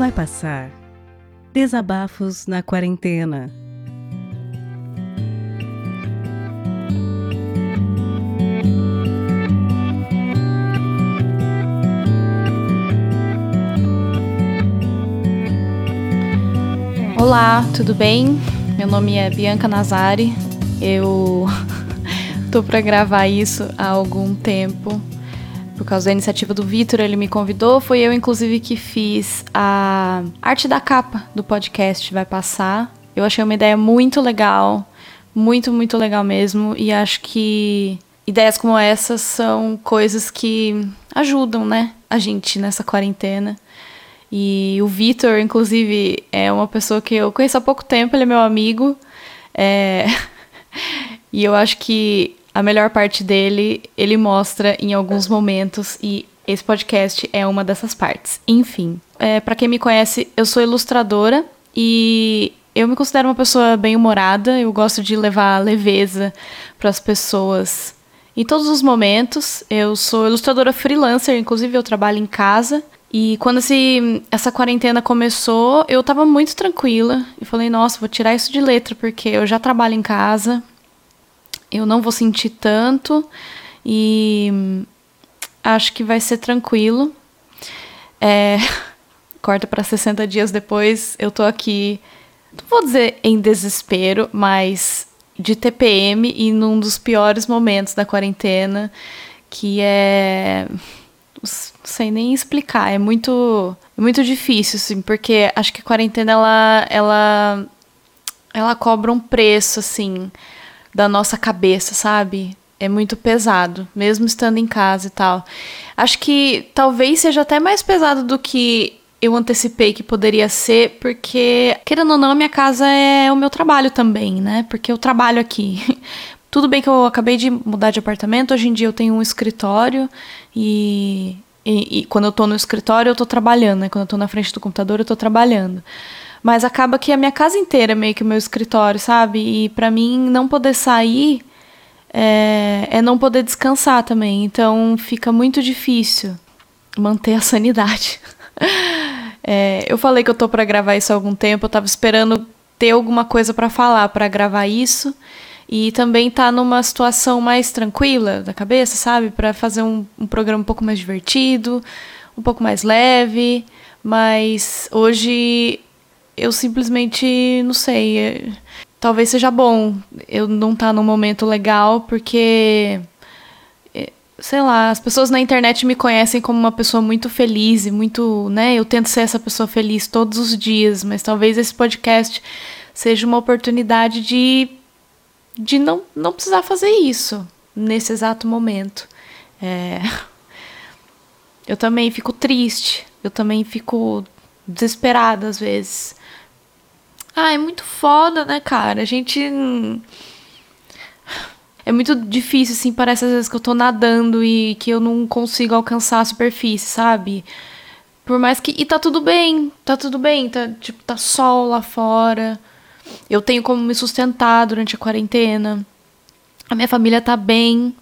Vai passar. Desabafos na quarentena. Olá, tudo bem? Meu nome é Bianca Nazari. Eu tô para gravar isso há algum tempo por causa da iniciativa do Vitor, ele me convidou. Foi eu, inclusive, que fiz a arte da capa do podcast Vai Passar. Eu achei uma ideia muito legal, muito, muito legal mesmo. E acho que ideias como essas são coisas que ajudam, né, a gente nessa quarentena. E o Vitor, inclusive, é uma pessoa que eu conheço há pouco tempo, ele é meu amigo. É... e eu acho que a melhor parte dele ele mostra em alguns momentos e esse podcast é uma dessas partes. Enfim, é, para quem me conhece, eu sou ilustradora e eu me considero uma pessoa bem humorada. Eu gosto de levar leveza para as pessoas em todos os momentos. Eu sou ilustradora freelancer, inclusive eu trabalho em casa. E quando esse, essa quarentena começou, eu tava muito tranquila. E falei, nossa, vou tirar isso de letra, porque eu já trabalho em casa eu não vou sentir tanto e acho que vai ser tranquilo. É, corta para 60 dias depois, eu tô aqui, não vou dizer em desespero, mas de TPM e num dos piores momentos da quarentena, que é sei nem explicar, é muito é muito difícil assim, porque acho que a quarentena ela ela ela cobra um preço assim da nossa cabeça, sabe? É muito pesado, mesmo estando em casa e tal. Acho que talvez seja até mais pesado do que eu antecipei que poderia ser, porque, querendo ou não, minha casa é o meu trabalho também, né? Porque eu trabalho aqui. Tudo bem que eu acabei de mudar de apartamento, hoje em dia eu tenho um escritório e, e, e quando eu tô no escritório eu tô trabalhando, né? Quando eu tô na frente do computador eu tô trabalhando. Mas acaba que a minha casa inteira é meio que o meu escritório, sabe? E para mim não poder sair é, é não poder descansar também. Então fica muito difícil manter a sanidade. é, eu falei que eu tô para gravar isso há algum tempo, eu tava esperando ter alguma coisa para falar para gravar isso e também tá numa situação mais tranquila da cabeça, sabe? Para fazer um, um programa um pouco mais divertido, um pouco mais leve. Mas hoje eu simplesmente não sei. É, talvez seja bom eu não estar tá num momento legal, porque. É, sei lá, as pessoas na internet me conhecem como uma pessoa muito feliz e muito, né? Eu tento ser essa pessoa feliz todos os dias, mas talvez esse podcast seja uma oportunidade de, de não, não precisar fazer isso nesse exato momento. É... Eu também fico triste, eu também fico desesperada às vezes. Ah, é muito foda, né, cara? A gente. É muito difícil, assim, parece às vezes que eu tô nadando e que eu não consigo alcançar a superfície, sabe? Por mais que. E tá tudo bem, tá tudo bem, tá, tipo, tá sol lá fora. Eu tenho como me sustentar durante a quarentena. A minha família tá bem.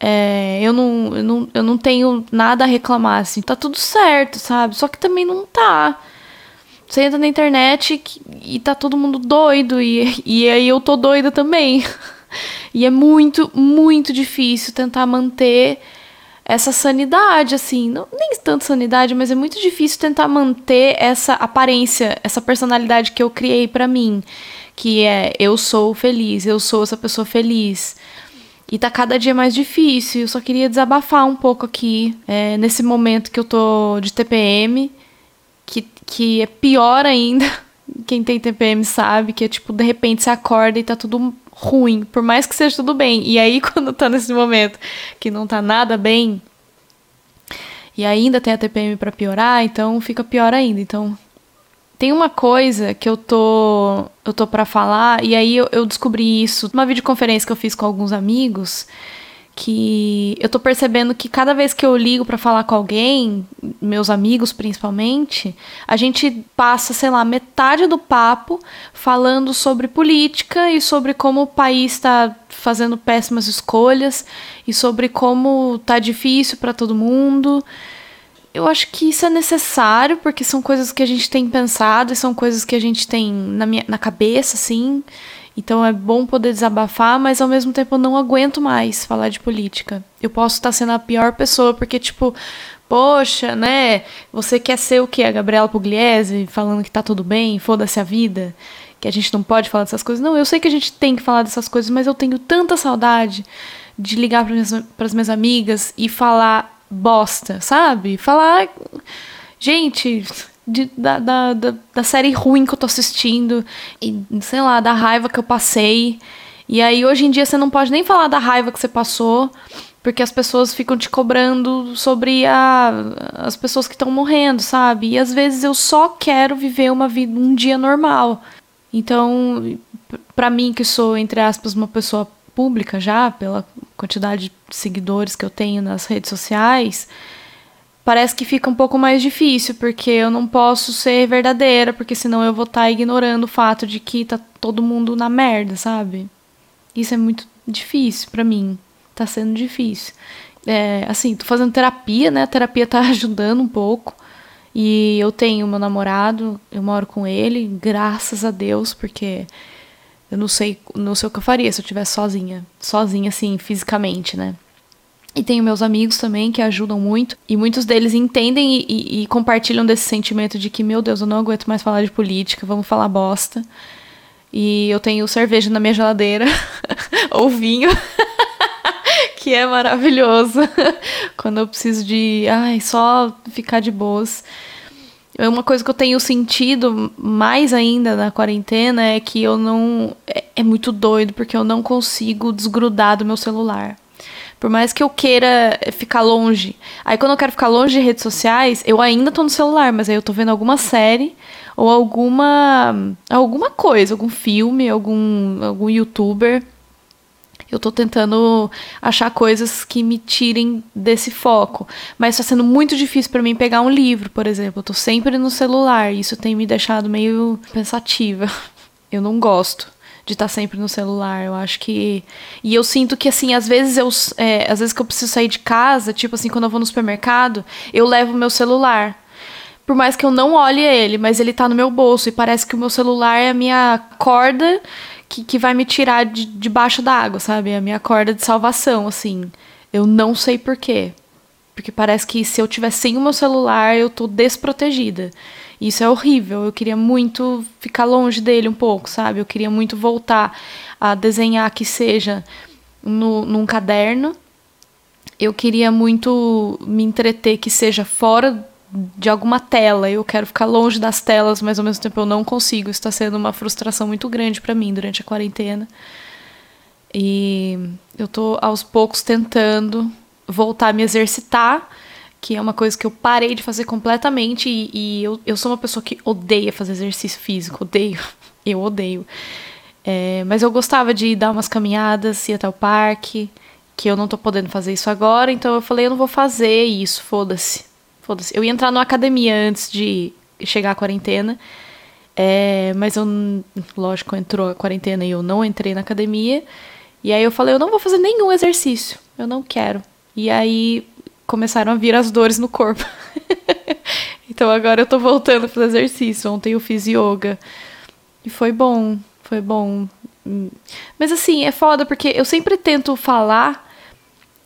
É, eu, não, eu, não, eu não tenho nada a reclamar, assim. Tá tudo certo, sabe? Só que também não tá. Você entra na internet e tá todo mundo doido, e, e aí eu tô doida também. E é muito, muito difícil tentar manter essa sanidade, assim. Não, nem tanto sanidade, mas é muito difícil tentar manter essa aparência, essa personalidade que eu criei para mim. Que é eu sou feliz, eu sou essa pessoa feliz. E tá cada dia mais difícil. Eu só queria desabafar um pouco aqui, é, nesse momento que eu tô de TPM que, que é pior ainda. Quem tem TPM sabe que é tipo, de repente você acorda e tá tudo ruim, por mais que seja tudo bem. E aí, quando tá nesse momento que não tá nada bem, e ainda tem a TPM para piorar, então fica pior ainda. Então, tem uma coisa que eu tô eu tô para falar e aí eu, eu descobri isso numa videoconferência que eu fiz com alguns amigos que eu tô percebendo que cada vez que eu ligo para falar com alguém, meus amigos principalmente, a gente passa, sei lá, metade do papo falando sobre política e sobre como o país está fazendo péssimas escolhas e sobre como tá difícil para todo mundo. eu acho que isso é necessário, porque são coisas que a gente tem pensado e são coisas que a gente tem na, minha, na cabeça, assim. Então é bom poder desabafar, mas ao mesmo tempo eu não aguento mais falar de política. Eu posso estar sendo a pior pessoa, porque, tipo, poxa, né? Você quer ser o que? A Gabriela Pugliese falando que tá tudo bem, foda-se a vida, que a gente não pode falar dessas coisas. Não, eu sei que a gente tem que falar dessas coisas, mas eu tenho tanta saudade de ligar para as minhas amigas e falar bosta, sabe? Falar. Gente, de, da, da, da, da, série ruim que eu tô assistindo, e sei lá, da raiva que eu passei. E aí hoje em dia você não pode nem falar da raiva que você passou, porque as pessoas ficam te cobrando sobre a, as pessoas que estão morrendo, sabe? E às vezes eu só quero viver uma vida, um dia normal. Então, para mim que sou entre aspas uma pessoa pública já, pela quantidade de seguidores que eu tenho nas redes sociais, parece que fica um pouco mais difícil, porque eu não posso ser verdadeira, porque senão eu vou estar tá ignorando o fato de que tá todo mundo na merda, sabe? Isso é muito difícil para mim. Tá sendo difícil. É, assim, tô fazendo terapia, né? A terapia tá ajudando um pouco. E eu tenho meu namorado, eu moro com ele, graças a Deus, porque eu não sei, não sei o que eu faria se eu estivesse sozinha. Sozinha, assim, fisicamente, né? E tenho meus amigos também que ajudam muito. E muitos deles entendem e, e, e, compartilham desse sentimento de que, meu Deus, eu não aguento mais falar de política, vamos falar bosta. E eu tenho cerveja na minha geladeira, ou vinho, que é maravilhoso. Quando eu preciso de, ai, só ficar de boas. É uma coisa que eu tenho sentido mais ainda na quarentena é que eu não. É, é, muito doido, porque eu não consigo desgrudar do meu celular. Por mais que eu queira ficar longe. Aí quando eu quero ficar longe de redes sociais, eu ainda tô no celular, mas aí eu tô vendo alguma série ou alguma. alguma coisa, algum filme, algum, algum youtuber eu tô tentando achar coisas que me tirem desse foco. Mas está sendo muito difícil para mim pegar um livro, por exemplo. Eu tô sempre no celular. Isso tem me deixado meio pensativa. Eu não gosto de estar tá sempre no celular. Eu acho que. E eu sinto que, assim, às vezes eu. É, às vezes que eu preciso sair de casa, tipo assim, quando eu vou no supermercado, eu levo o meu celular. Por mais que eu não olhe ele, mas ele tá no meu bolso. E parece que o meu celular é a minha corda que, que vai me tirar de debaixo d'água, sabe? É a minha corda de salvação, assim. Eu não sei porquê. Porque parece que se eu tiver sem o meu celular, eu tô desprotegida. Isso é horrível. Eu queria muito ficar longe dele um pouco, sabe? Eu queria muito voltar a desenhar que seja no, num caderno. Eu queria muito me entreter que seja fora de alguma tela. Eu quero ficar longe das telas, mas ao mesmo tempo eu não consigo. Está sendo uma frustração muito grande para mim durante a quarentena. E eu tô aos poucos tentando voltar a me exercitar, que é uma coisa que eu parei de fazer completamente. E, e eu, eu sou uma pessoa que odeia fazer exercício físico, odeio. Eu odeio. É, mas eu gostava de dar umas caminhadas, ir até o parque, que eu não tô podendo fazer isso agora, então eu falei, eu não vou fazer isso, foda-se Foda-se. Eu ia entrar numa academia antes de chegar a quarentena. É, mas eu, lógico, entrou a quarentena e eu não entrei na academia. E aí eu falei, eu não vou fazer nenhum exercício. Eu não quero. E aí começaram a vir as dores no corpo. então agora eu tô voltando fazer exercício. Ontem eu fiz yoga. E foi bom, foi bom. Mas assim, é foda porque eu sempre tento falar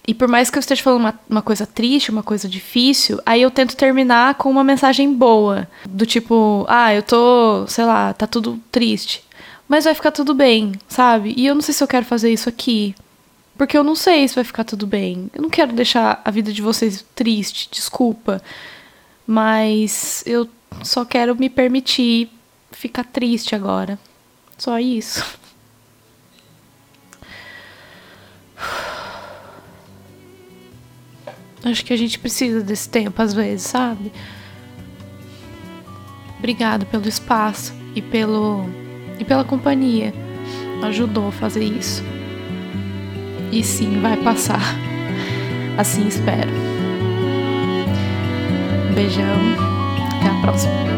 e por mais que eu esteja falando uma, uma coisa triste, uma coisa difícil, aí eu tento terminar com uma mensagem boa. Do tipo, ah, eu tô, sei lá, tá tudo triste. Mas vai ficar tudo bem, sabe? E eu não sei se eu quero fazer isso aqui. Porque eu não sei se vai ficar tudo bem. Eu não quero deixar a vida de vocês triste, desculpa. Mas eu só quero me permitir ficar triste agora. Só isso. Acho que a gente precisa desse tempo às vezes, sabe? Obrigado pelo espaço e pelo e pela companhia. Ajudou a fazer isso. E sim, vai passar. Assim espero. Um beijão. Até a próxima.